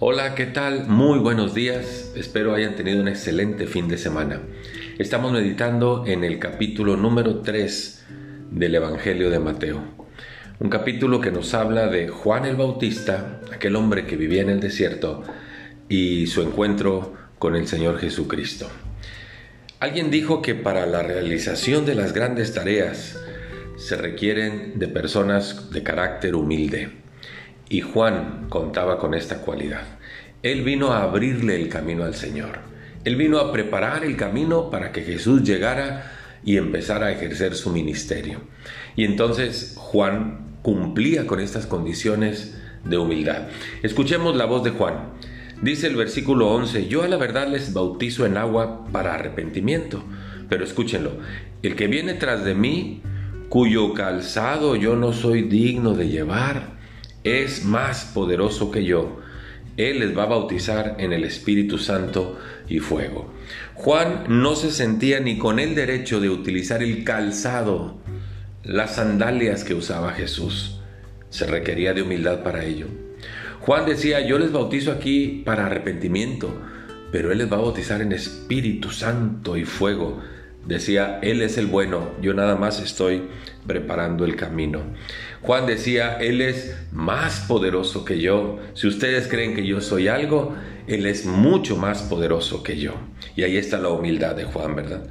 Hola, ¿qué tal? Muy buenos días. Espero hayan tenido un excelente fin de semana. Estamos meditando en el capítulo número 3 del Evangelio de Mateo. Un capítulo que nos habla de Juan el Bautista, aquel hombre que vivía en el desierto, y su encuentro con el Señor Jesucristo. Alguien dijo que para la realización de las grandes tareas se requieren de personas de carácter humilde. Y Juan contaba con esta cualidad. Él vino a abrirle el camino al Señor. Él vino a preparar el camino para que Jesús llegara y empezara a ejercer su ministerio. Y entonces Juan cumplía con estas condiciones de humildad. Escuchemos la voz de Juan. Dice el versículo 11, yo a la verdad les bautizo en agua para arrepentimiento, pero escúchenlo, el que viene tras de mí, cuyo calzado yo no soy digno de llevar, es más poderoso que yo. Él les va a bautizar en el Espíritu Santo y fuego. Juan no se sentía ni con el derecho de utilizar el calzado, las sandalias que usaba Jesús. Se requería de humildad para ello. Juan decía, yo les bautizo aquí para arrepentimiento, pero Él les va a bautizar en Espíritu Santo y fuego. Decía, Él es el bueno, yo nada más estoy preparando el camino. Juan decía, Él es más poderoso que yo. Si ustedes creen que yo soy algo, Él es mucho más poderoso que yo. Y ahí está la humildad de Juan, ¿verdad?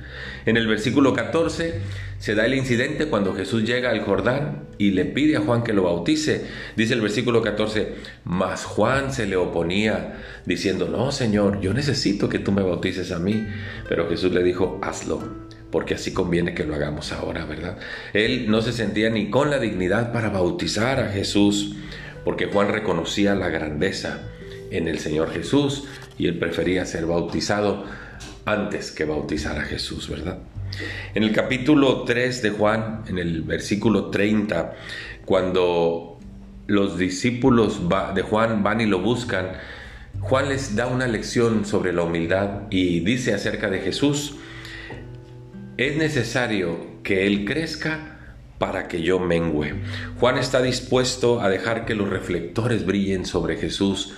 En el versículo 14 se da el incidente cuando Jesús llega al Jordán y le pide a Juan que lo bautice. Dice el versículo 14, mas Juan se le oponía diciendo, no, Señor, yo necesito que tú me bautices a mí. Pero Jesús le dijo, hazlo porque así conviene que lo hagamos ahora, ¿verdad? Él no se sentía ni con la dignidad para bautizar a Jesús, porque Juan reconocía la grandeza en el Señor Jesús y él prefería ser bautizado antes que bautizar a Jesús, ¿verdad? En el capítulo 3 de Juan, en el versículo 30, cuando los discípulos de Juan van y lo buscan, Juan les da una lección sobre la humildad y dice acerca de Jesús, es necesario que Él crezca para que yo mengüe. Juan está dispuesto a dejar que los reflectores brillen sobre Jesús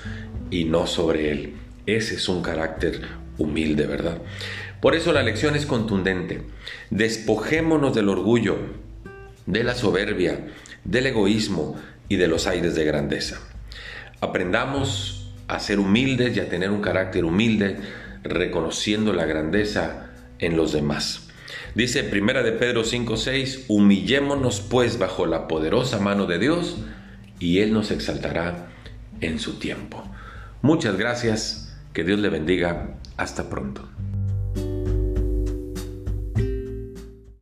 y no sobre Él. Ese es un carácter humilde, ¿verdad? Por eso la lección es contundente. Despojémonos del orgullo, de la soberbia, del egoísmo y de los aires de grandeza. Aprendamos a ser humildes y a tener un carácter humilde, reconociendo la grandeza en los demás. Dice Primera de Pedro 5:6, humillémonos pues bajo la poderosa mano de Dios y Él nos exaltará en su tiempo. Muchas gracias, que Dios le bendiga, hasta pronto.